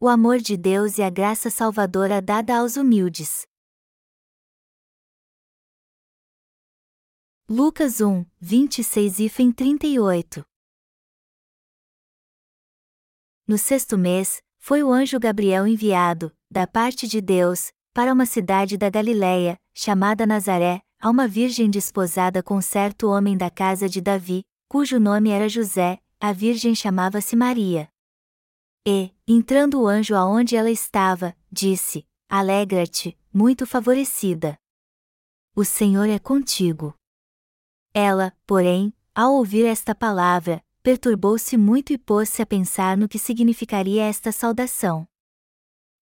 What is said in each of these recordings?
o amor de Deus e a graça salvadora dada aos humildes. Lucas 1, 26 e 38 No sexto mês, foi o anjo Gabriel enviado, da parte de Deus, para uma cidade da Galiléia, chamada Nazaré, a uma virgem desposada com certo homem da casa de Davi, cujo nome era José, a virgem chamava-se Maria. E, entrando o anjo aonde ela estava, disse: Alegra-te, muito favorecida. O Senhor é contigo. Ela, porém, ao ouvir esta palavra, perturbou-se muito e pôs-se a pensar no que significaria esta saudação.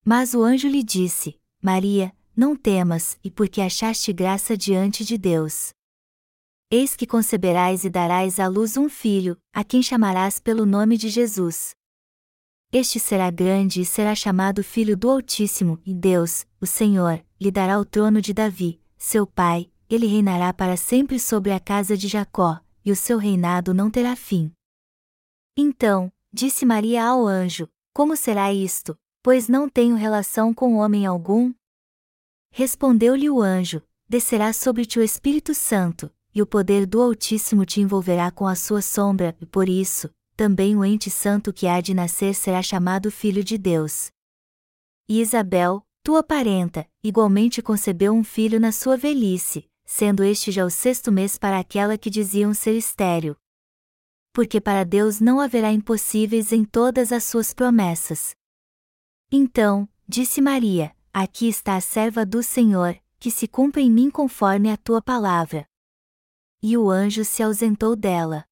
Mas o anjo lhe disse: Maria, não temas, e porque achaste graça diante de Deus. Eis que conceberás e darás à luz um filho, a quem chamarás pelo nome de Jesus. Este será grande e será chamado Filho do Altíssimo, e Deus, o Senhor, lhe dará o trono de Davi, seu pai, ele reinará para sempre sobre a casa de Jacó, e o seu reinado não terá fim. Então, disse Maria ao anjo: Como será isto, pois não tenho relação com homem algum? Respondeu-lhe o anjo: Descerá sobre ti o Espírito Santo, e o poder do Altíssimo te envolverá com a sua sombra, e por isso, também o ente santo que há de nascer será chamado Filho de Deus. E Isabel, tua parenta, igualmente concebeu um filho na sua velhice, sendo este já o sexto mês para aquela que diziam ser estéril. Porque para Deus não haverá impossíveis em todas as suas promessas. Então, disse Maria: Aqui está a serva do Senhor, que se cumpra em mim conforme a tua palavra. E o anjo se ausentou dela.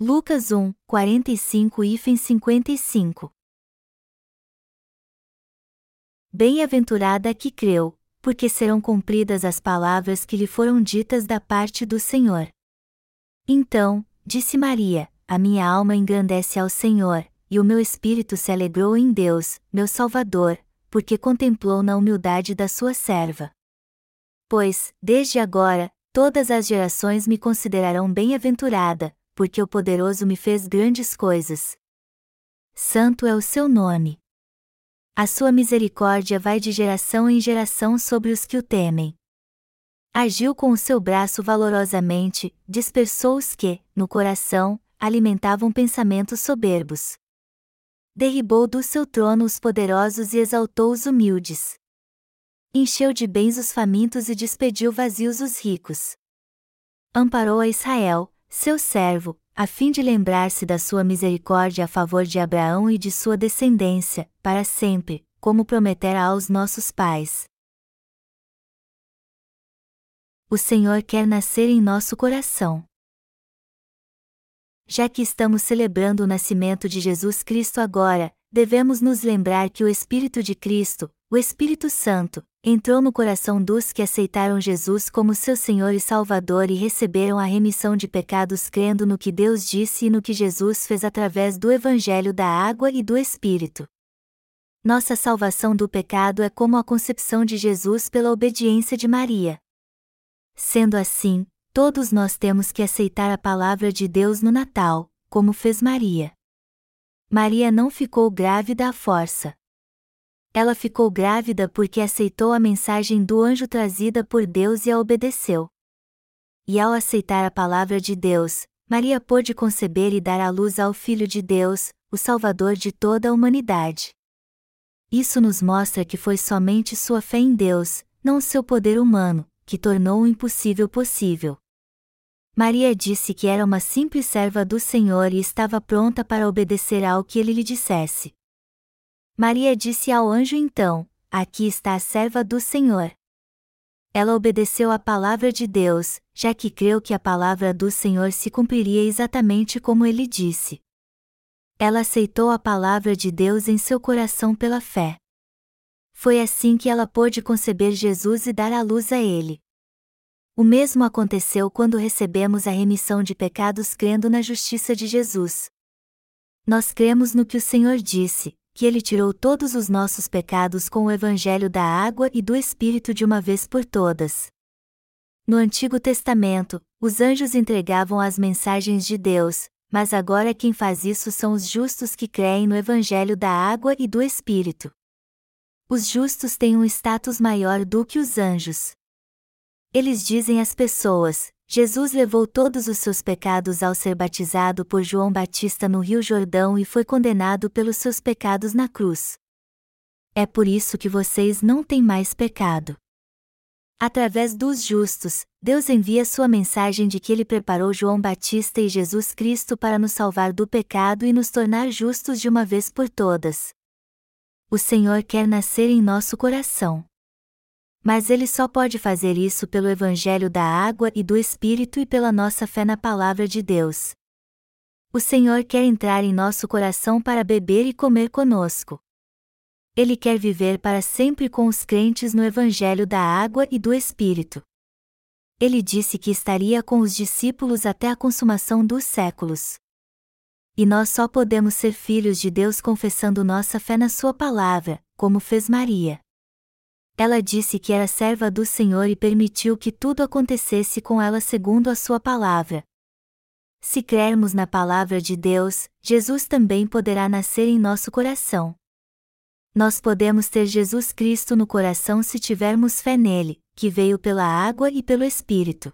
Lucas 1, 45 e 55 Bem-aventurada que creu, porque serão cumpridas as palavras que lhe foram ditas da parte do Senhor. Então, disse Maria: A minha alma engrandece ao Senhor, e o meu espírito se alegrou em Deus, meu Salvador, porque contemplou na humildade da sua serva. Pois, desde agora, todas as gerações me considerarão bem-aventurada, porque o poderoso me fez grandes coisas. Santo é o seu nome. A sua misericórdia vai de geração em geração sobre os que o temem. Agiu com o seu braço valorosamente, dispersou os que, no coração, alimentavam pensamentos soberbos. Derribou do seu trono os poderosos e exaltou os humildes. Encheu de bens os famintos e despediu vazios os ricos. Amparou a Israel, seu servo, a fim de lembrar-se da sua misericórdia a favor de Abraão e de sua descendência, para sempre, como prometera aos nossos pais. O Senhor quer nascer em nosso coração. Já que estamos celebrando o nascimento de Jesus Cristo agora, devemos nos lembrar que o Espírito de Cristo, o Espírito Santo, entrou no coração dos que aceitaram Jesus como seu Senhor e Salvador e receberam a remissão de pecados crendo no que Deus disse e no que Jesus fez através do Evangelho da água e do Espírito. Nossa salvação do pecado é como a concepção de Jesus pela obediência de Maria. Sendo assim, todos nós temos que aceitar a palavra de Deus no Natal, como fez Maria. Maria não ficou grávida à força ela ficou grávida porque aceitou a mensagem do anjo trazida por Deus e a obedeceu. E ao aceitar a palavra de Deus, Maria pôde conceber e dar à luz ao Filho de Deus, o Salvador de toda a humanidade. Isso nos mostra que foi somente sua fé em Deus, não seu poder humano, que tornou o impossível possível. Maria disse que era uma simples serva do Senhor e estava pronta para obedecer ao que ele lhe dissesse. Maria disse ao anjo então: Aqui está a serva do Senhor. Ela obedeceu à palavra de Deus, já que creu que a palavra do Senhor se cumpriria exatamente como ele disse. Ela aceitou a palavra de Deus em seu coração pela fé. Foi assim que ela pôde conceber Jesus e dar à luz a ele. O mesmo aconteceu quando recebemos a remissão de pecados crendo na justiça de Jesus. Nós cremos no que o Senhor disse, que ele tirou todos os nossos pecados com o evangelho da água e do Espírito de uma vez por todas. No Antigo Testamento, os anjos entregavam as mensagens de Deus, mas agora quem faz isso são os justos que creem no Evangelho da água e do Espírito. Os justos têm um status maior do que os anjos. Eles dizem às pessoas: Jesus levou todos os seus pecados ao ser batizado por João Batista no Rio Jordão e foi condenado pelos seus pecados na cruz. É por isso que vocês não têm mais pecado. Através dos justos, Deus envia sua mensagem de que ele preparou João Batista e Jesus Cristo para nos salvar do pecado e nos tornar justos de uma vez por todas. O Senhor quer nascer em nosso coração. Mas ele só pode fazer isso pelo Evangelho da água e do Espírito e pela nossa fé na Palavra de Deus. O Senhor quer entrar em nosso coração para beber e comer conosco. Ele quer viver para sempre com os crentes no Evangelho da água e do Espírito. Ele disse que estaria com os discípulos até a consumação dos séculos. E nós só podemos ser filhos de Deus confessando nossa fé na Sua palavra, como fez Maria. Ela disse que era serva do Senhor e permitiu que tudo acontecesse com ela segundo a Sua palavra. Se crermos na palavra de Deus, Jesus também poderá nascer em nosso coração nós podemos ter Jesus Cristo no coração se tivermos fé nele, que veio pela água e pelo Espírito.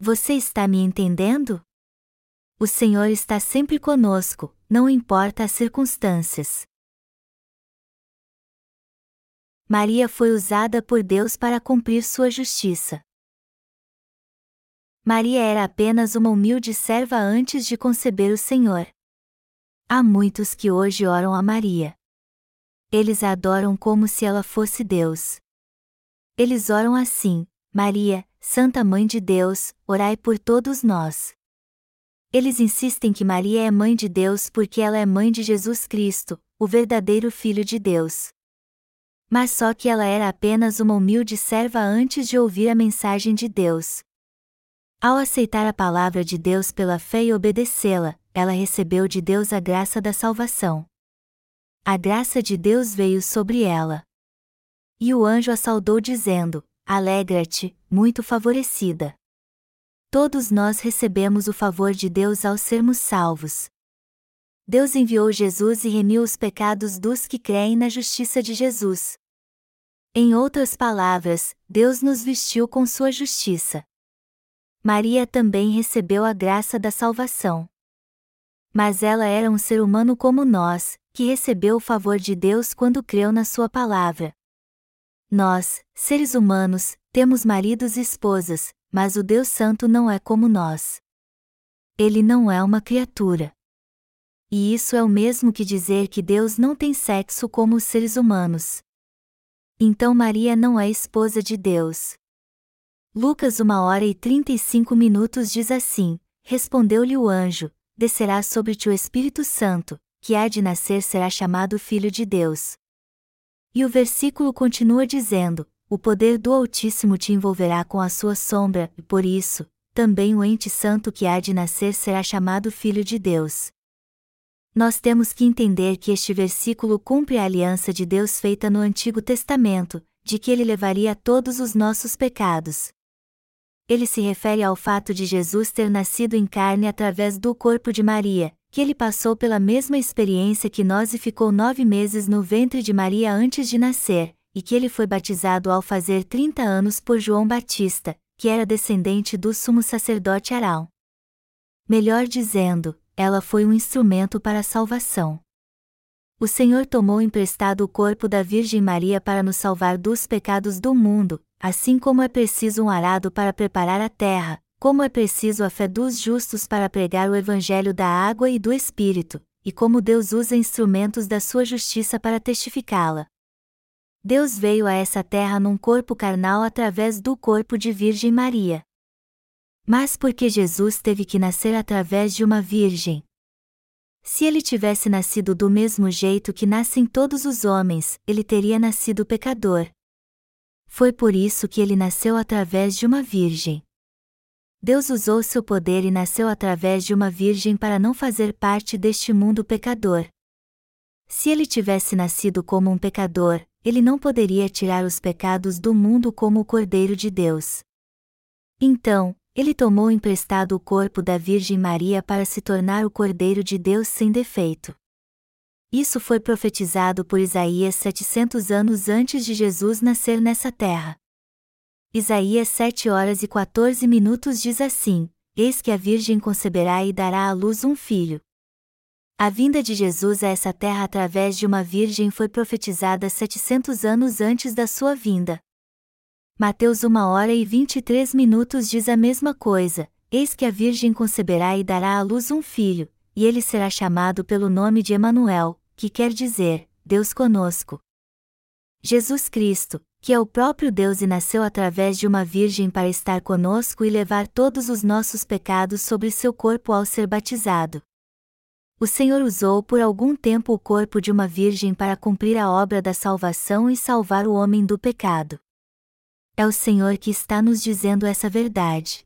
Você está me entendendo? O Senhor está sempre conosco, não importa as circunstâncias. Maria foi usada por Deus para cumprir sua justiça. Maria era apenas uma humilde serva antes de conceber o Senhor. Há muitos que hoje oram a Maria. Eles a adoram como se ela fosse Deus. Eles oram assim: Maria, Santa Mãe de Deus, orai por todos nós. Eles insistem que Maria é mãe de Deus porque ela é mãe de Jesus Cristo, o verdadeiro Filho de Deus. Mas só que ela era apenas uma humilde serva antes de ouvir a mensagem de Deus. Ao aceitar a palavra de Deus pela fé e obedecê-la, ela recebeu de Deus a graça da salvação a graça de Deus veio sobre ela. E o anjo a saudou dizendo: Alegra-te, muito favorecida. Todos nós recebemos o favor de Deus ao sermos salvos. Deus enviou Jesus e remiu os pecados dos que creem na justiça de Jesus. Em outras palavras, Deus nos vestiu com sua justiça. Maria também recebeu a graça da salvação. Mas ela era um ser humano como nós, que recebeu o favor de Deus quando creu na Sua palavra. Nós, seres humanos, temos maridos e esposas, mas o Deus Santo não é como nós. Ele não é uma criatura. E isso é o mesmo que dizer que Deus não tem sexo como os seres humanos. Então Maria não é esposa de Deus. Lucas 1 hora e 35 minutos diz assim: Respondeu-lhe o anjo: Descerá sobre ti o Espírito Santo, que há de nascer será chamado Filho de Deus. E o versículo continua dizendo: O poder do Altíssimo te envolverá com a sua sombra, e por isso, também o ente santo que há de nascer será chamado Filho de Deus. Nós temos que entender que este versículo cumpre a aliança de Deus feita no Antigo Testamento, de que ele levaria todos os nossos pecados. Ele se refere ao fato de Jesus ter nascido em carne através do corpo de Maria, que ele passou pela mesma experiência que nós e ficou nove meses no ventre de Maria antes de nascer, e que ele foi batizado ao fazer trinta anos por João Batista, que era descendente do sumo sacerdote Arão. Melhor dizendo, ela foi um instrumento para a salvação. O Senhor tomou emprestado o corpo da Virgem Maria para nos salvar dos pecados do mundo, assim como é preciso um arado para preparar a terra, como é preciso a fé dos justos para pregar o Evangelho da água e do Espírito, e como Deus usa instrumentos da sua justiça para testificá-la. Deus veio a essa terra num corpo carnal através do corpo de Virgem Maria. Mas porque Jesus teve que nascer através de uma virgem? Se ele tivesse nascido do mesmo jeito que nascem todos os homens, ele teria nascido pecador. Foi por isso que ele nasceu através de uma virgem. Deus usou seu poder e nasceu através de uma virgem para não fazer parte deste mundo pecador. Se ele tivesse nascido como um pecador, ele não poderia tirar os pecados do mundo como o Cordeiro de Deus. Então, ele tomou emprestado o corpo da Virgem Maria para se tornar o Cordeiro de Deus sem defeito. Isso foi profetizado por Isaías 700 anos antes de Jesus nascer nessa terra. Isaías 7 horas e 14 minutos diz assim: Eis que a Virgem conceberá e dará à luz um filho. A vinda de Jesus a essa terra através de uma virgem foi profetizada 700 anos antes da sua vinda. Mateus 1 hora e 23 minutos diz a mesma coisa: Eis que a Virgem conceberá e dará à luz um filho, e ele será chamado pelo nome de Emanuel, que quer dizer, Deus conosco. Jesus Cristo, que é o próprio Deus e nasceu através de uma virgem para estar conosco e levar todos os nossos pecados sobre seu corpo ao ser batizado. O Senhor usou por algum tempo o corpo de uma virgem para cumprir a obra da salvação e salvar o homem do pecado. É o Senhor que está nos dizendo essa verdade.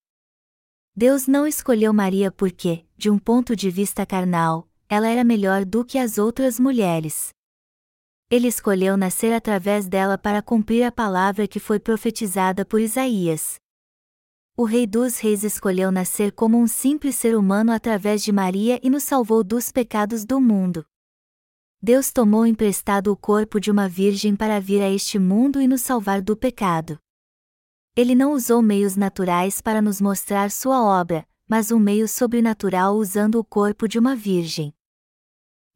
Deus não escolheu Maria porque, de um ponto de vista carnal, ela era melhor do que as outras mulheres. Ele escolheu nascer através dela para cumprir a palavra que foi profetizada por Isaías. O Rei dos Reis escolheu nascer como um simples ser humano através de Maria e nos salvou dos pecados do mundo. Deus tomou emprestado o corpo de uma virgem para vir a este mundo e nos salvar do pecado. Ele não usou meios naturais para nos mostrar sua obra, mas um meio sobrenatural usando o corpo de uma virgem.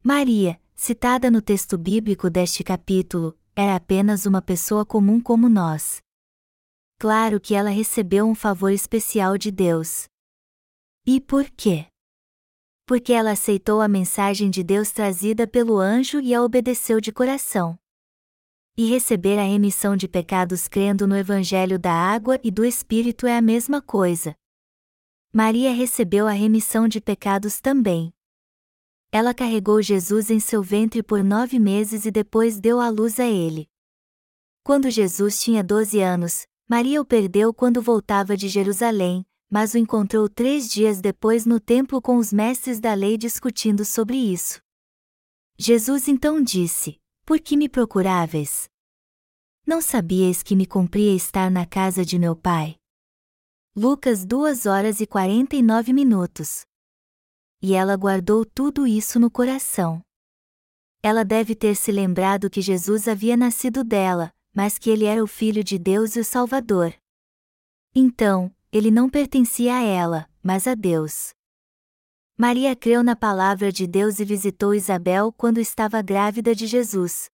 Maria, citada no texto bíblico deste capítulo, era apenas uma pessoa comum como nós. Claro que ela recebeu um favor especial de Deus. E por quê? Porque ela aceitou a mensagem de Deus trazida pelo anjo e a obedeceu de coração e receber a remissão de pecados crendo no Evangelho da água e do Espírito é a mesma coisa. Maria recebeu a remissão de pecados também. Ela carregou Jesus em seu ventre por nove meses e depois deu à luz a ele. Quando Jesus tinha doze anos, Maria o perdeu quando voltava de Jerusalém, mas o encontrou três dias depois no templo com os mestres da lei discutindo sobre isso. Jesus então disse: por que me procuráveis? Não sabíeis que me cumpria estar na casa de meu pai? Lucas 2 horas e 49 minutos. E ela guardou tudo isso no coração. Ela deve ter se lembrado que Jesus havia nascido dela, mas que ele era o Filho de Deus e o Salvador. Então, ele não pertencia a ela, mas a Deus. Maria creu na palavra de Deus e visitou Isabel quando estava grávida de Jesus.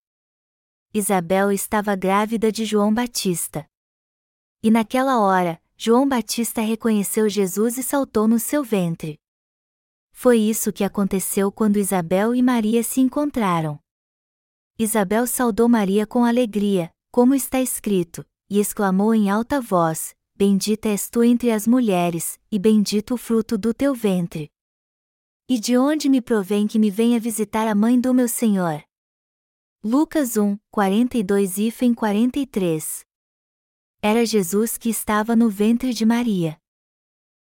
Isabel estava grávida de João Batista. E naquela hora, João Batista reconheceu Jesus e saltou no seu ventre. Foi isso que aconteceu quando Isabel e Maria se encontraram. Isabel saudou Maria com alegria, como está escrito, e exclamou em alta voz: Bendita és tu entre as mulheres, e bendito o fruto do teu ventre. E de onde me provém que me venha visitar a mãe do meu Senhor? Lucas 1, 42 e 43 Era Jesus que estava no ventre de Maria.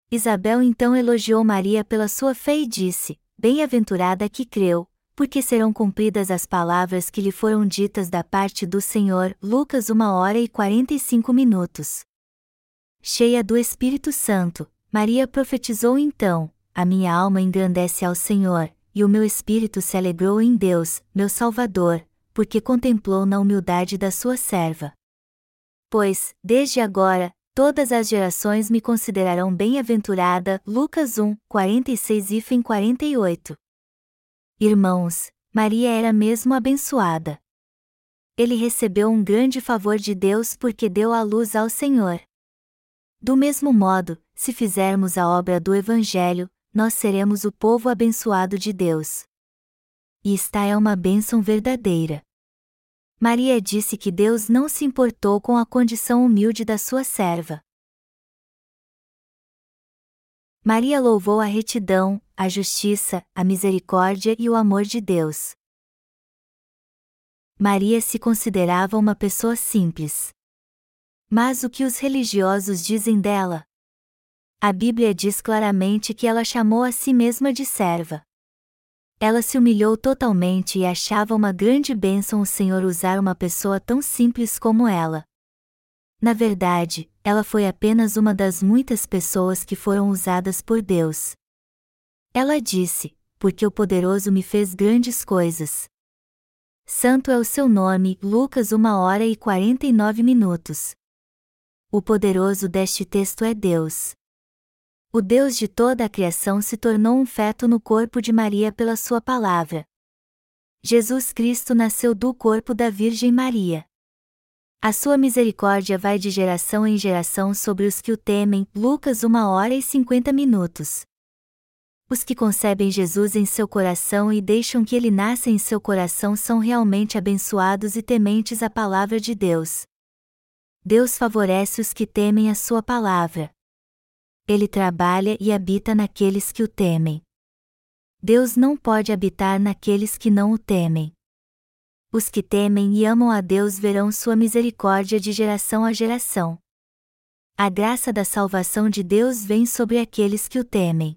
Isabel então elogiou Maria pela sua fé e disse: Bem-aventurada que creu, porque serão cumpridas as palavras que lhe foram ditas da parte do Senhor. Lucas 1 hora e 45 minutos. Cheia do Espírito Santo, Maria profetizou então: a minha alma engrandece ao Senhor, e o meu espírito se alegrou em Deus, meu Salvador, porque contemplou na humildade da sua serva. Pois, desde agora, todas as gerações me considerarão bem-aventurada. Lucas 1, 46 e 48. Irmãos, Maria era mesmo abençoada. Ele recebeu um grande favor de Deus porque deu à luz ao Senhor. Do mesmo modo, se fizermos a obra do Evangelho, nós seremos o povo abençoado de Deus. E esta é uma bênção verdadeira. Maria disse que Deus não se importou com a condição humilde da sua serva. Maria louvou a retidão, a justiça, a misericórdia e o amor de Deus. Maria se considerava uma pessoa simples. Mas o que os religiosos dizem dela? A Bíblia diz claramente que ela chamou a si mesma de serva. Ela se humilhou totalmente e achava uma grande bênção o Senhor usar uma pessoa tão simples como ela. Na verdade, ela foi apenas uma das muitas pessoas que foram usadas por Deus. Ela disse: Porque o poderoso me fez grandes coisas. Santo é o seu nome, Lucas 1 hora e 49 minutos. O poderoso deste texto é Deus. O Deus de toda a criação se tornou um feto no corpo de Maria pela sua palavra. Jesus Cristo nasceu do corpo da Virgem Maria. A sua misericórdia vai de geração em geração sobre os que o temem. Lucas 1 hora e 50 minutos. Os que concebem Jesus em seu coração e deixam que ele nasça em seu coração são realmente abençoados e tementes à palavra de Deus. Deus favorece os que temem a sua palavra. Ele trabalha e habita naqueles que o temem. Deus não pode habitar naqueles que não o temem. Os que temem e amam a Deus verão sua misericórdia de geração a geração. A graça da salvação de Deus vem sobre aqueles que o temem.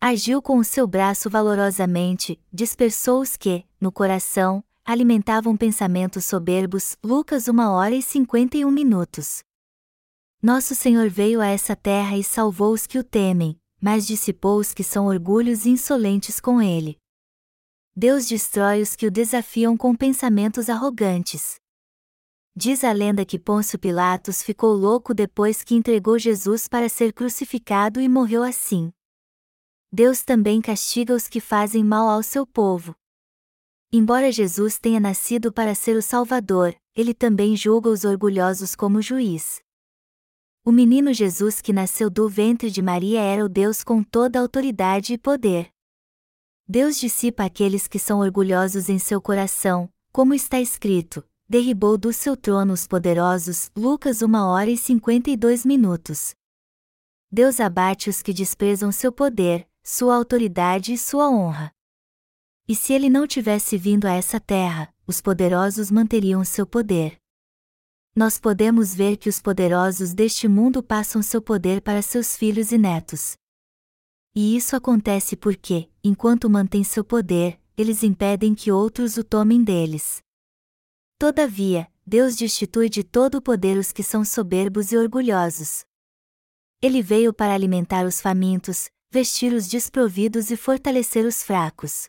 Agiu com o seu braço valorosamente, dispersou os que, no coração, alimentavam pensamentos soberbos. Lucas 1 hora e 51 minutos. Nosso Senhor veio a essa terra e salvou os que o temem, mas dissipou os que são orgulhos e insolentes com ele. Deus destrói os que o desafiam com pensamentos arrogantes. Diz a lenda que Pôncio Pilatos ficou louco depois que entregou Jesus para ser crucificado e morreu assim. Deus também castiga os que fazem mal ao seu povo. Embora Jesus tenha nascido para ser o Salvador, ele também julga os orgulhosos como juiz. O menino Jesus que nasceu do ventre de Maria era o Deus com toda autoridade e poder. Deus dissipa aqueles que são orgulhosos em seu coração, como está escrito: derribou do seu trono os poderosos. Lucas 1 hora e 52 minutos. Deus abate os que desprezam seu poder, sua autoridade e sua honra. E se ele não tivesse vindo a essa terra, os poderosos manteriam seu poder. Nós podemos ver que os poderosos deste mundo passam seu poder para seus filhos e netos. E isso acontece porque, enquanto mantém seu poder, eles impedem que outros o tomem deles. Todavia, Deus destitui de todo o poder os que são soberbos e orgulhosos. Ele veio para alimentar os famintos, vestir os desprovidos e fortalecer os fracos.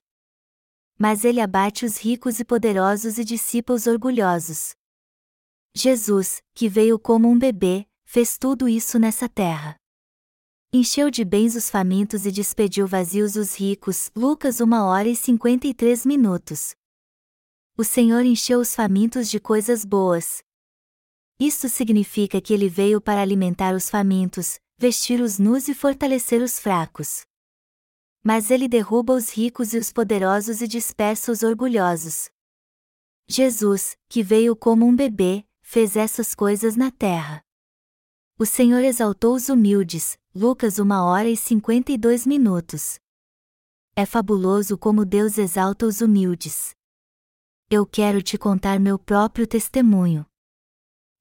Mas ele abate os ricos e poderosos e dissipa os orgulhosos. Jesus, que veio como um bebê, fez tudo isso nessa terra. Encheu de bens os famintos e despediu vazios os ricos. Lucas 1 hora e 53 minutos. O Senhor encheu os famintos de coisas boas. Isto significa que ele veio para alimentar os famintos, vestir os nus e fortalecer os fracos. Mas ele derruba os ricos e os poderosos e dispersa os orgulhosos. Jesus, que veio como um bebê, fez essas coisas na terra. O Senhor exaltou os humildes, Lucas 1 hora e 52 minutos. É fabuloso como Deus exalta os humildes. Eu quero te contar meu próprio testemunho.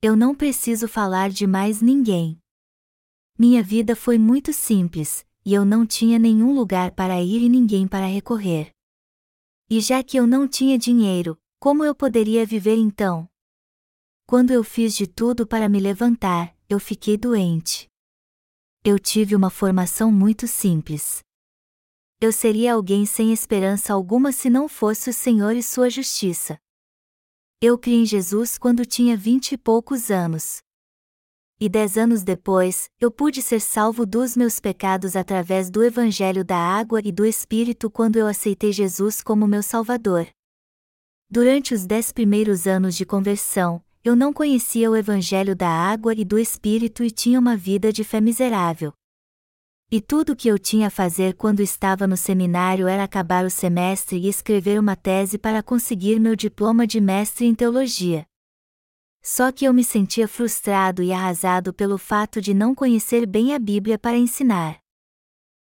Eu não preciso falar de mais ninguém. Minha vida foi muito simples, e eu não tinha nenhum lugar para ir e ninguém para recorrer. E já que eu não tinha dinheiro, como eu poderia viver então? Quando eu fiz de tudo para me levantar, eu fiquei doente. Eu tive uma formação muito simples. Eu seria alguém sem esperança alguma se não fosse o Senhor e sua justiça. Eu criei em Jesus quando tinha vinte e poucos anos. E dez anos depois, eu pude ser salvo dos meus pecados através do Evangelho da Água e do Espírito quando eu aceitei Jesus como meu Salvador. Durante os dez primeiros anos de conversão, eu não conhecia o Evangelho da água e do Espírito e tinha uma vida de fé miserável. E tudo o que eu tinha a fazer quando estava no seminário era acabar o semestre e escrever uma tese para conseguir meu diploma de mestre em teologia. Só que eu me sentia frustrado e arrasado pelo fato de não conhecer bem a Bíblia para ensinar.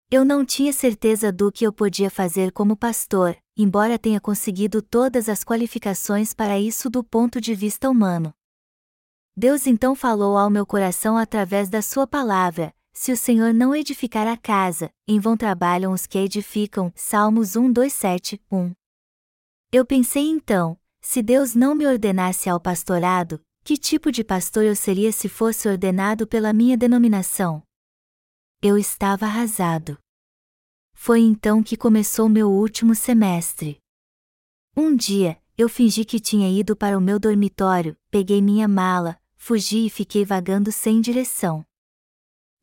Eu não tinha certeza do que eu podia fazer como pastor, embora tenha conseguido todas as qualificações para isso do ponto de vista humano. Deus então falou ao meu coração através da Sua palavra: Se o Senhor não edificar a casa, em vão trabalham os que edificam. Salmos 1, 2, 7, 1. Eu pensei então: se Deus não me ordenasse ao pastorado, Que tipo de pastor eu seria se fosse ordenado pela minha denominação? Eu estava arrasado. Foi então que começou meu último semestre. Um dia, eu fingi que tinha ido para o meu dormitório, peguei minha mala, fugi e fiquei vagando sem direção.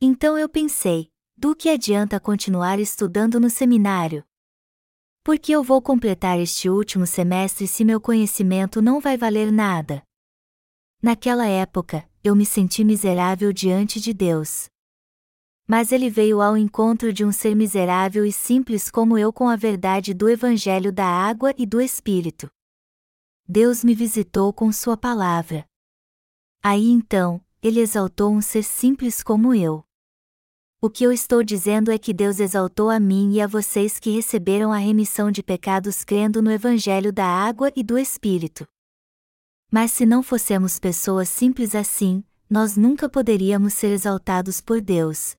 Então eu pensei: do que adianta continuar estudando no seminário? Porque eu vou completar este último semestre se meu conhecimento não vai valer nada. Naquela época, eu me senti miserável diante de Deus. Mas ele veio ao encontro de um ser miserável e simples como eu com a verdade do Evangelho da água e do Espírito. Deus me visitou com Sua palavra. Aí então, ele exaltou um ser simples como eu. O que eu estou dizendo é que Deus exaltou a mim e a vocês que receberam a remissão de pecados crendo no Evangelho da água e do Espírito. Mas se não fossemos pessoas simples assim, nós nunca poderíamos ser exaltados por Deus.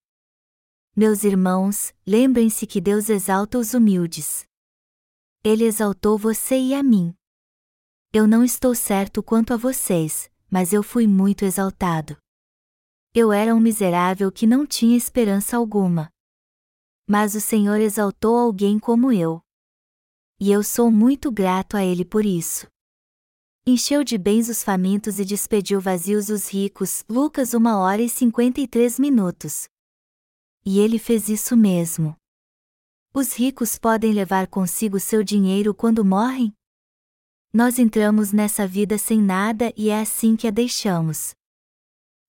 Meus irmãos, lembrem-se que Deus exalta os humildes. Ele exaltou você e a mim. Eu não estou certo quanto a vocês, mas eu fui muito exaltado. Eu era um miserável que não tinha esperança alguma. Mas o Senhor exaltou alguém como eu. E eu sou muito grato a Ele por isso. Encheu de bens os famintos e despediu vazios os ricos. Lucas 1 hora e 53 minutos. E ele fez isso mesmo. Os ricos podem levar consigo seu dinheiro quando morrem? Nós entramos nessa vida sem nada e é assim que a deixamos.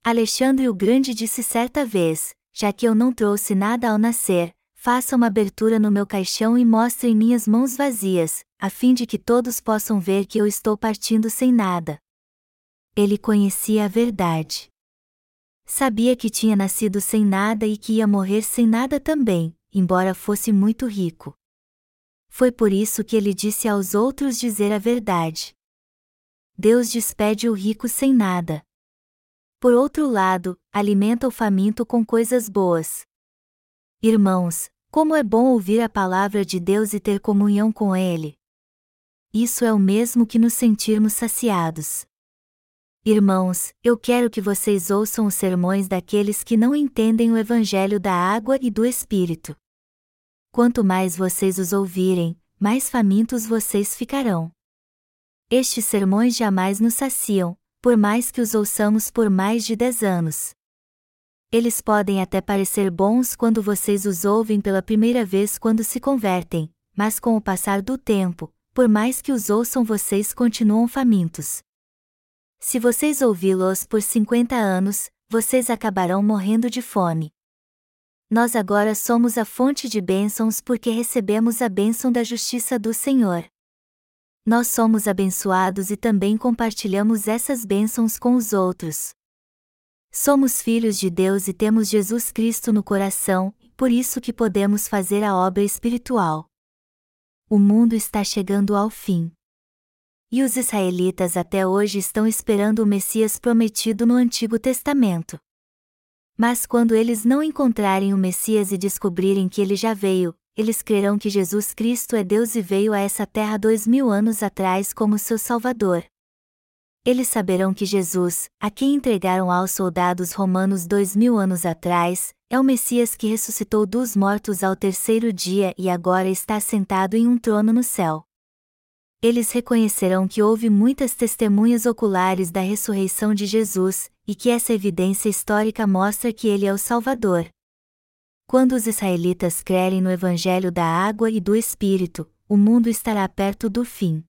Alexandre o Grande disse certa vez: Já que eu não trouxe nada ao nascer, faça uma abertura no meu caixão e mostre minhas mãos vazias, a fim de que todos possam ver que eu estou partindo sem nada. Ele conhecia a verdade. Sabia que tinha nascido sem nada e que ia morrer sem nada também, embora fosse muito rico. Foi por isso que ele disse aos outros dizer a verdade. Deus despede o rico sem nada. Por outro lado, alimenta o faminto com coisas boas. Irmãos, como é bom ouvir a palavra de Deus e ter comunhão com Ele. Isso é o mesmo que nos sentirmos saciados. Irmãos, eu quero que vocês ouçam os sermões daqueles que não entendem o Evangelho da água e do Espírito. Quanto mais vocês os ouvirem, mais famintos vocês ficarão. Estes sermões jamais nos saciam, por mais que os ouçamos por mais de dez anos. Eles podem até parecer bons quando vocês os ouvem pela primeira vez quando se convertem, mas com o passar do tempo, por mais que os ouçam, vocês continuam famintos. Se vocês ouvi-los por 50 anos, vocês acabarão morrendo de fome. Nós agora somos a fonte de bênçãos porque recebemos a bênção da justiça do Senhor nós somos abençoados e também compartilhamos essas bênçãos com os outros. Somos filhos de Deus e temos Jesus Cristo no coração, por isso que podemos fazer a obra espiritual. O mundo está chegando ao fim. E os israelitas até hoje estão esperando o Messias prometido no Antigo Testamento. Mas quando eles não encontrarem o Messias e descobrirem que ele já veio, eles crerão que Jesus Cristo é Deus e veio a essa terra dois mil anos atrás como seu Salvador. Eles saberão que Jesus, a quem entregaram aos soldados romanos dois mil anos atrás, é o Messias que ressuscitou dos mortos ao terceiro dia e agora está sentado em um trono no céu. Eles reconhecerão que houve muitas testemunhas oculares da ressurreição de Jesus, e que essa evidência histórica mostra que ele é o Salvador. Quando os israelitas crerem no Evangelho da água e do Espírito, o mundo estará perto do fim.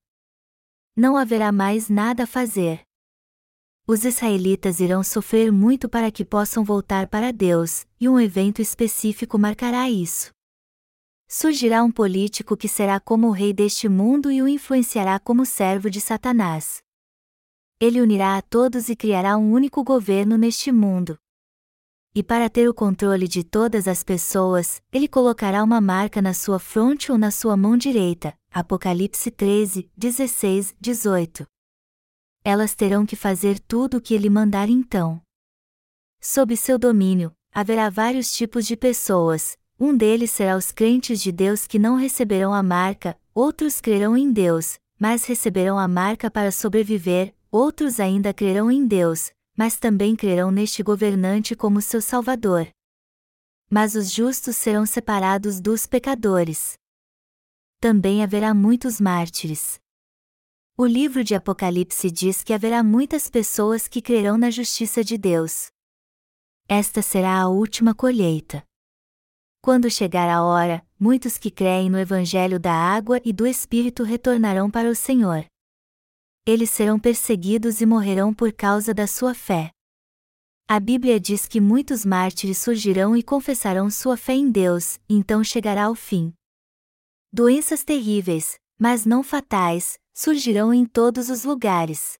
Não haverá mais nada a fazer. Os israelitas irão sofrer muito para que possam voltar para Deus, e um evento específico marcará isso. Surgirá um político que será como o rei deste mundo e o influenciará como servo de Satanás. Ele unirá a todos e criará um único governo neste mundo. E para ter o controle de todas as pessoas, ele colocará uma marca na sua fronte ou na sua mão direita. Apocalipse 13, 16, 18. Elas terão que fazer tudo o que ele mandar então. Sob seu domínio, haverá vários tipos de pessoas, um deles será os crentes de Deus que não receberão a marca, outros crerão em Deus, mas receberão a marca para sobreviver, outros ainda crerão em Deus, mas também crerão neste governante como seu Salvador. Mas os justos serão separados dos pecadores. Também haverá muitos mártires. O livro de Apocalipse diz que haverá muitas pessoas que crerão na justiça de Deus. Esta será a última colheita. Quando chegar a hora, muitos que creem no Evangelho da água e do Espírito retornarão para o Senhor. Eles serão perseguidos e morrerão por causa da sua fé. A Bíblia diz que muitos mártires surgirão e confessarão sua fé em Deus, então chegará o fim. Doenças terríveis, mas não fatais, surgirão em todos os lugares.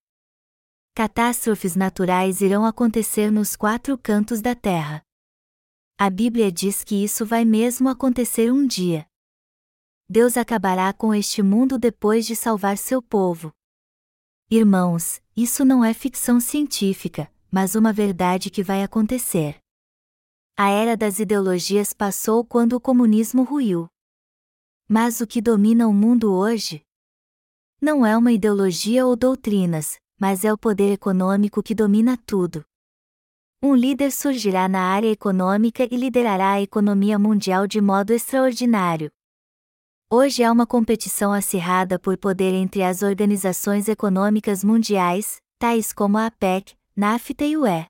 Catástrofes naturais irão acontecer nos quatro cantos da terra. A Bíblia diz que isso vai mesmo acontecer um dia. Deus acabará com este mundo depois de salvar seu povo. Irmãos, isso não é ficção científica, mas uma verdade que vai acontecer. A era das ideologias passou quando o comunismo ruiu. Mas o que domina o mundo hoje? Não é uma ideologia ou doutrinas, mas é o poder econômico que domina tudo. Um líder surgirá na área econômica e liderará a economia mundial de modo extraordinário. Hoje há uma competição acirrada por poder entre as organizações econômicas mundiais, tais como a APEC, NAFTA e UE.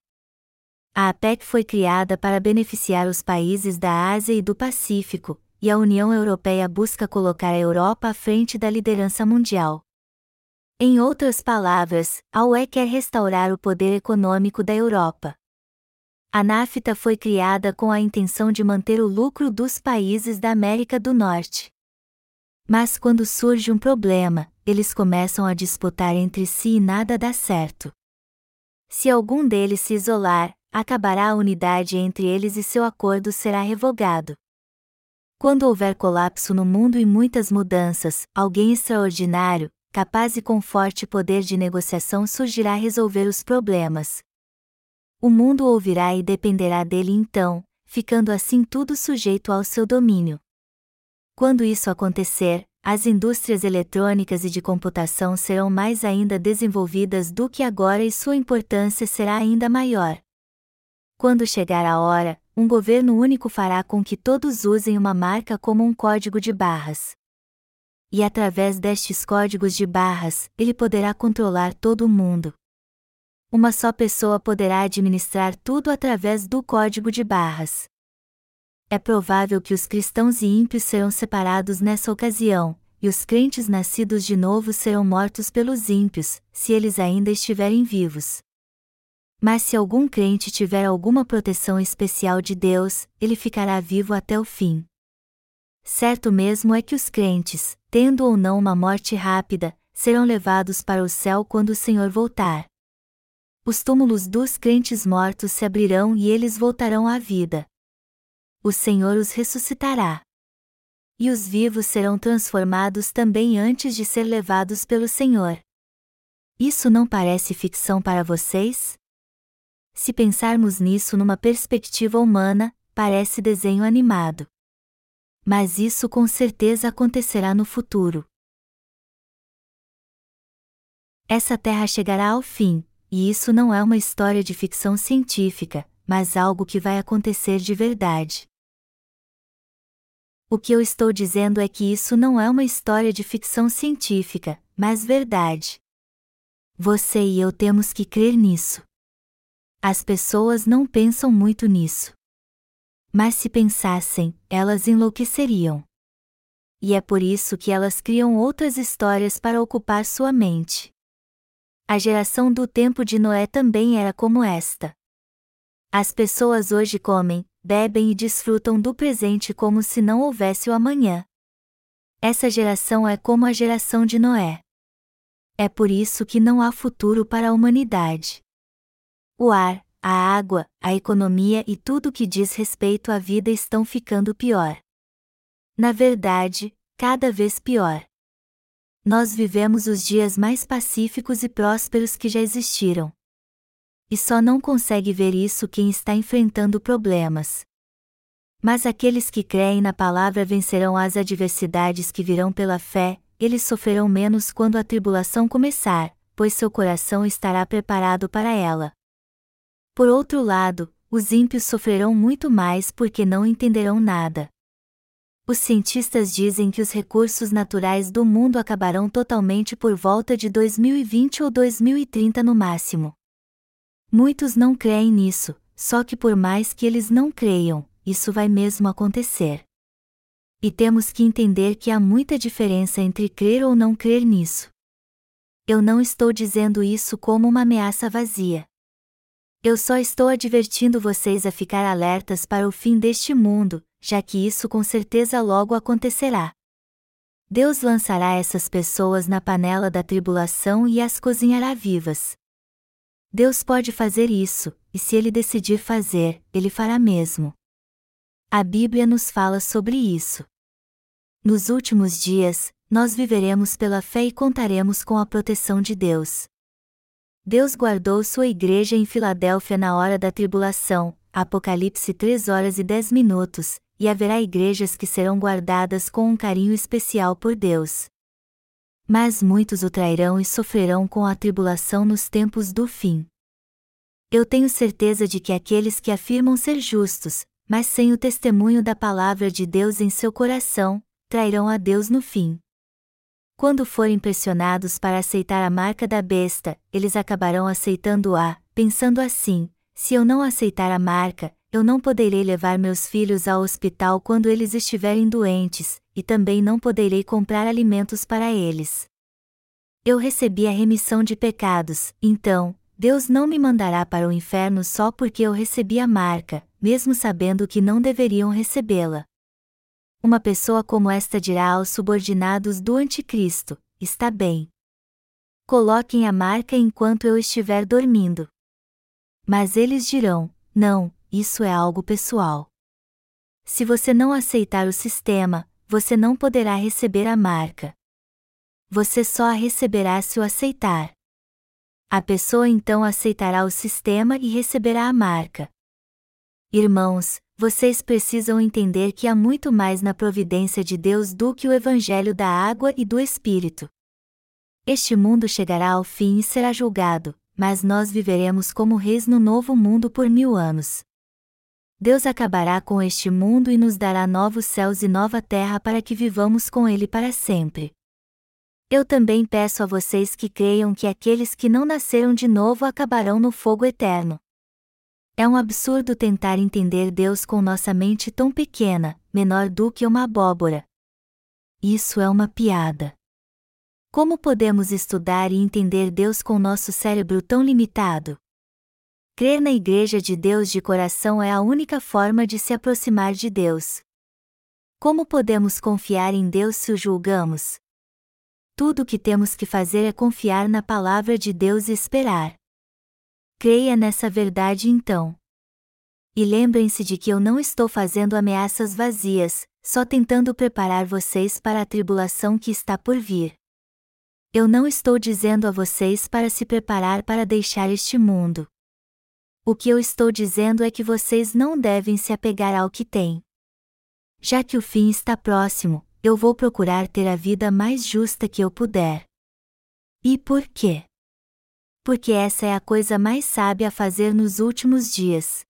A APEC foi criada para beneficiar os países da Ásia e do Pacífico, e a União Europeia busca colocar a Europa à frente da liderança mundial. Em outras palavras, a UE quer restaurar o poder econômico da Europa. A NAFTA foi criada com a intenção de manter o lucro dos países da América do Norte. Mas quando surge um problema, eles começam a disputar entre si e nada dá certo. Se algum deles se isolar, acabará a unidade entre eles e seu acordo será revogado. Quando houver colapso no mundo e muitas mudanças, alguém extraordinário, capaz e com forte poder de negociação surgirá resolver os problemas. O mundo ouvirá e dependerá dele então, ficando assim tudo sujeito ao seu domínio. Quando isso acontecer, as indústrias eletrônicas e de computação serão mais ainda desenvolvidas do que agora e sua importância será ainda maior. Quando chegar a hora, um governo único fará com que todos usem uma marca como um código de barras e através destes códigos de barras, ele poderá controlar todo o mundo. Uma só pessoa poderá administrar tudo através do código de barras. É provável que os cristãos e ímpios serão separados nessa ocasião, e os crentes nascidos de novo serão mortos pelos ímpios, se eles ainda estiverem vivos. Mas se algum crente tiver alguma proteção especial de Deus, ele ficará vivo até o fim. Certo mesmo é que os crentes, tendo ou não uma morte rápida, serão levados para o céu quando o Senhor voltar. Os túmulos dos crentes mortos se abrirão e eles voltarão à vida. O Senhor os ressuscitará. E os vivos serão transformados também antes de ser levados pelo Senhor. Isso não parece ficção para vocês? Se pensarmos nisso numa perspectiva humana, parece desenho animado mas isso com certeza acontecerá no futuro. Essa Terra chegará ao fim, e isso não é uma história de ficção científica, mas algo que vai acontecer de verdade. O que eu estou dizendo é que isso não é uma história de ficção científica, mas verdade. Você e eu temos que crer nisso. As pessoas não pensam muito nisso. Mas se pensassem, elas enlouqueceriam. E é por isso que elas criam outras histórias para ocupar sua mente. A geração do tempo de Noé também era como esta. As pessoas hoje comem, bebem e desfrutam do presente como se não houvesse o amanhã. Essa geração é como a geração de Noé. É por isso que não há futuro para a humanidade. O ar, a água, a economia e tudo que diz respeito à vida estão ficando pior. Na verdade, cada vez pior. Nós vivemos os dias mais pacíficos e prósperos que já existiram. E só não consegue ver isso quem está enfrentando problemas. Mas aqueles que creem na palavra vencerão as adversidades que virão pela fé, eles sofrerão menos quando a tribulação começar, pois seu coração estará preparado para ela. Por outro lado, os ímpios sofrerão muito mais porque não entenderão nada. Os cientistas dizem que os recursos naturais do mundo acabarão totalmente por volta de 2020 ou 2030 no máximo. Muitos não creem nisso, só que por mais que eles não creiam, isso vai mesmo acontecer. E temos que entender que há muita diferença entre crer ou não crer nisso. Eu não estou dizendo isso como uma ameaça vazia. Eu só estou advertindo vocês a ficar alertas para o fim deste mundo, já que isso com certeza logo acontecerá. Deus lançará essas pessoas na panela da tribulação e as cozinhará vivas. Deus pode fazer isso, e se ele decidir fazer, ele fará mesmo. A Bíblia nos fala sobre isso. Nos últimos dias, nós viveremos pela fé e contaremos com a proteção de Deus. Deus guardou sua igreja em Filadélfia na hora da tribulação, Apocalipse 3 horas e 10 minutos, e haverá igrejas que serão guardadas com um carinho especial por Deus. Mas muitos o trairão e sofrerão com a tribulação nos tempos do fim. Eu tenho certeza de que aqueles que afirmam ser justos, mas sem o testemunho da palavra de Deus em seu coração, trairão a Deus no fim. Quando forem pressionados para aceitar a marca da besta, eles acabarão aceitando-a, pensando assim: se eu não aceitar a marca, eu não poderei levar meus filhos ao hospital quando eles estiverem doentes, e também não poderei comprar alimentos para eles. Eu recebi a remissão de pecados, então, Deus não me mandará para o inferno só porque eu recebi a marca, mesmo sabendo que não deveriam recebê-la. Uma pessoa como esta dirá aos subordinados do Anticristo: Está bem. Coloquem a marca enquanto eu estiver dormindo. Mas eles dirão: Não, isso é algo pessoal. Se você não aceitar o sistema, você não poderá receber a marca. Você só a receberá se o aceitar. A pessoa então aceitará o sistema e receberá a marca. Irmãos, vocês precisam entender que há muito mais na providência de Deus do que o Evangelho da água e do Espírito. Este mundo chegará ao fim e será julgado, mas nós viveremos como reis no novo mundo por mil anos. Deus acabará com este mundo e nos dará novos céus e nova terra para que vivamos com Ele para sempre. Eu também peço a vocês que creiam que aqueles que não nasceram de novo acabarão no fogo eterno. É um absurdo tentar entender Deus com nossa mente tão pequena, menor do que uma abóbora. Isso é uma piada. Como podemos estudar e entender Deus com nosso cérebro tão limitado? Crer na Igreja de Deus de coração é a única forma de se aproximar de Deus. Como podemos confiar em Deus se o julgamos? tudo o que temos que fazer é confiar na palavra de Deus e esperar. Creia nessa verdade então. E lembrem-se de que eu não estou fazendo ameaças vazias, só tentando preparar vocês para a tribulação que está por vir. Eu não estou dizendo a vocês para se preparar para deixar este mundo. O que eu estou dizendo é que vocês não devem se apegar ao que têm. Já que o fim está próximo, eu vou procurar ter a vida mais justa que eu puder. E por quê? Porque essa é a coisa mais sábia a fazer nos últimos dias.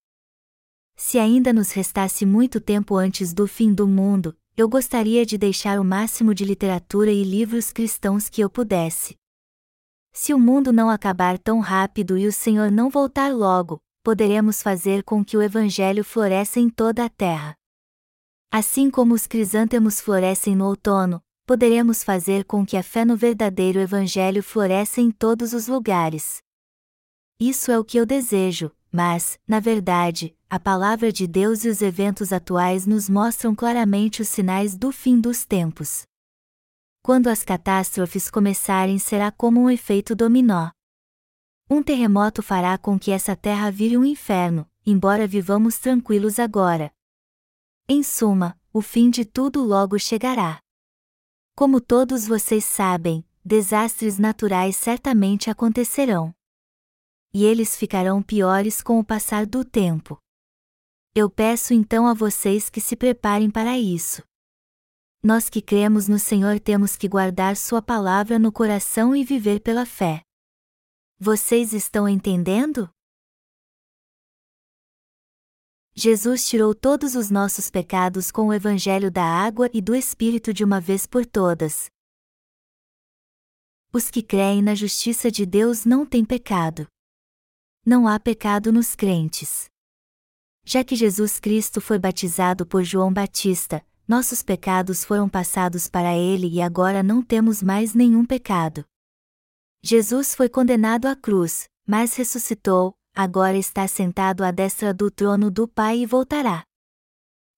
Se ainda nos restasse muito tempo antes do fim do mundo, eu gostaria de deixar o máximo de literatura e livros cristãos que eu pudesse. Se o mundo não acabar tão rápido e o Senhor não voltar logo, poderemos fazer com que o Evangelho floresça em toda a terra. Assim como os crisântemos florescem no outono, poderemos fazer com que a fé no verdadeiro Evangelho floresça em todos os lugares. Isso é o que eu desejo, mas, na verdade, a palavra de Deus e os eventos atuais nos mostram claramente os sinais do fim dos tempos. Quando as catástrofes começarem, será como um efeito dominó. Um terremoto fará com que essa terra vire um inferno, embora vivamos tranquilos agora, em suma, o fim de tudo logo chegará. Como todos vocês sabem, desastres naturais certamente acontecerão. E eles ficarão piores com o passar do tempo. Eu peço então a vocês que se preparem para isso. Nós que cremos no Senhor temos que guardar Sua palavra no coração e viver pela fé. Vocês estão entendendo? Jesus tirou todos os nossos pecados com o Evangelho da água e do Espírito de uma vez por todas. Os que creem na justiça de Deus não têm pecado. Não há pecado nos crentes. Já que Jesus Cristo foi batizado por João Batista, nossos pecados foram passados para ele e agora não temos mais nenhum pecado. Jesus foi condenado à cruz, mas ressuscitou, agora está sentado à destra do trono do Pai e voltará.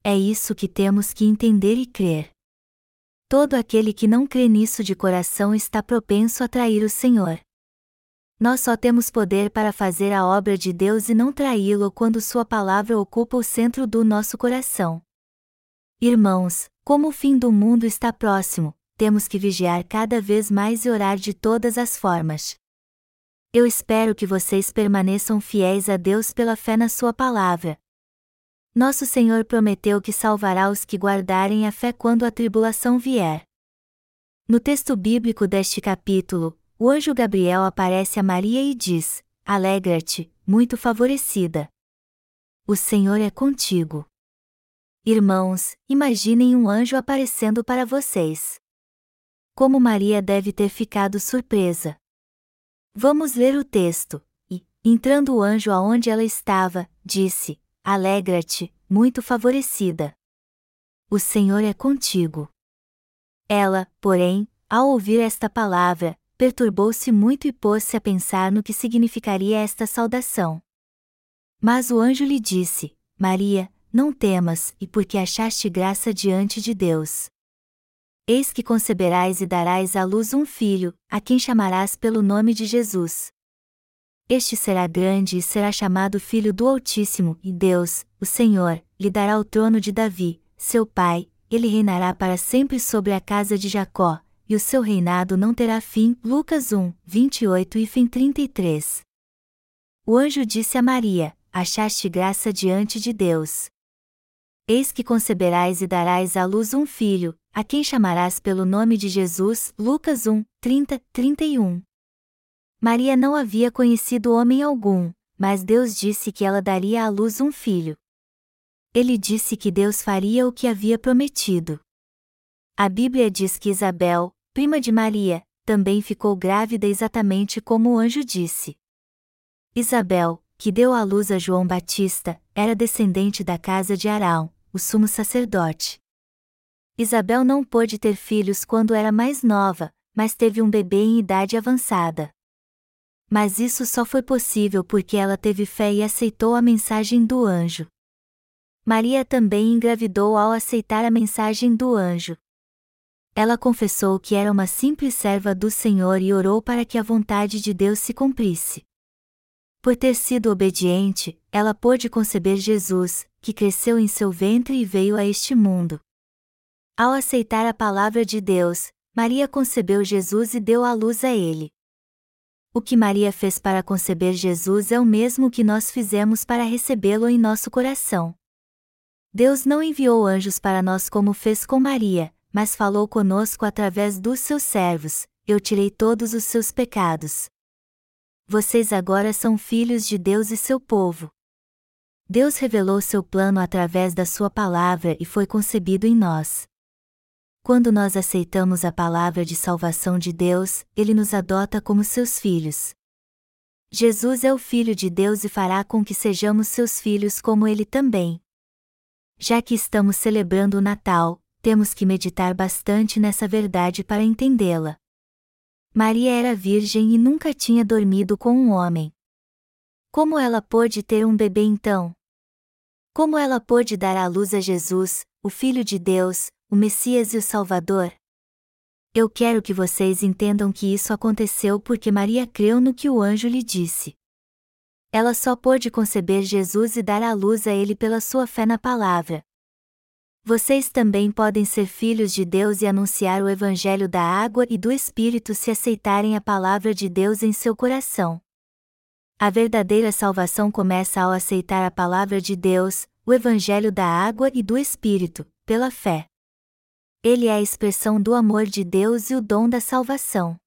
É isso que temos que entender e crer. Todo aquele que não crê nisso de coração está propenso a trair o Senhor. Nós só temos poder para fazer a obra de Deus e não traí-lo quando Sua palavra ocupa o centro do nosso coração. Irmãos, como o fim do mundo está próximo, temos que vigiar cada vez mais e orar de todas as formas. Eu espero que vocês permaneçam fiéis a Deus pela fé na Sua palavra, nosso Senhor prometeu que salvará os que guardarem a fé quando a tribulação vier. No texto bíblico deste capítulo, o anjo Gabriel aparece a Maria e diz: Alegra-te, muito favorecida. O Senhor é contigo. Irmãos, imaginem um anjo aparecendo para vocês. Como Maria deve ter ficado surpresa. Vamos ler o texto. E, entrando o anjo aonde ela estava, disse: Alegra-te, muito favorecida. O Senhor é contigo. Ela, porém, ao ouvir esta palavra, perturbou-se muito e pôs-se a pensar no que significaria esta saudação. Mas o anjo lhe disse: Maria, não temas, e porque achaste graça diante de Deus. Eis que conceberás e darás à luz um filho, a quem chamarás pelo nome de Jesus. Este será grande e será chamado Filho do Altíssimo, e Deus, o Senhor, lhe dará o trono de Davi, seu pai, ele reinará para sempre sobre a casa de Jacó, e o seu reinado não terá fim. Lucas 1, 28 e fim 33. O anjo disse a Maria: Achaste graça diante de Deus. Eis que conceberás e darás à luz um filho, a quem chamarás pelo nome de Jesus. Lucas 1, 30, 31. Maria não havia conhecido homem algum, mas Deus disse que ela daria à luz um filho. Ele disse que Deus faria o que havia prometido. A Bíblia diz que Isabel, prima de Maria, também ficou grávida exatamente como o anjo disse. Isabel, que deu à luz a João Batista, era descendente da casa de Arão, o sumo sacerdote. Isabel não pôde ter filhos quando era mais nova, mas teve um bebê em idade avançada. Mas isso só foi possível porque ela teve fé e aceitou a mensagem do anjo. Maria também engravidou ao aceitar a mensagem do anjo. Ela confessou que era uma simples serva do Senhor e orou para que a vontade de Deus se cumprisse. Por ter sido obediente, ela pôde conceber Jesus, que cresceu em seu ventre e veio a este mundo. Ao aceitar a palavra de Deus, Maria concebeu Jesus e deu à luz a ele. O que Maria fez para conceber Jesus é o mesmo que nós fizemos para recebê-lo em nosso coração. Deus não enviou anjos para nós como fez com Maria, mas falou conosco através dos seus servos: Eu tirei todos os seus pecados. Vocês agora são filhos de Deus e seu povo. Deus revelou seu plano através da sua palavra e foi concebido em nós. Quando nós aceitamos a palavra de salvação de Deus, Ele nos adota como seus filhos. Jesus é o Filho de Deus e fará com que sejamos seus filhos como Ele também. Já que estamos celebrando o Natal, temos que meditar bastante nessa verdade para entendê-la. Maria era virgem e nunca tinha dormido com um homem. Como ela pôde ter um bebê então? Como ela pôde dar à luz a Jesus, o Filho de Deus, o Messias e o Salvador? Eu quero que vocês entendam que isso aconteceu porque Maria creu no que o anjo lhe disse. Ela só pôde conceber Jesus e dar à luz a ele pela sua fé na palavra. Vocês também podem ser filhos de Deus e anunciar o Evangelho da água e do Espírito se aceitarem a palavra de Deus em seu coração. A verdadeira salvação começa ao aceitar a palavra de Deus, o Evangelho da água e do Espírito, pela fé. Ele é a expressão do amor de Deus e o dom da salvação.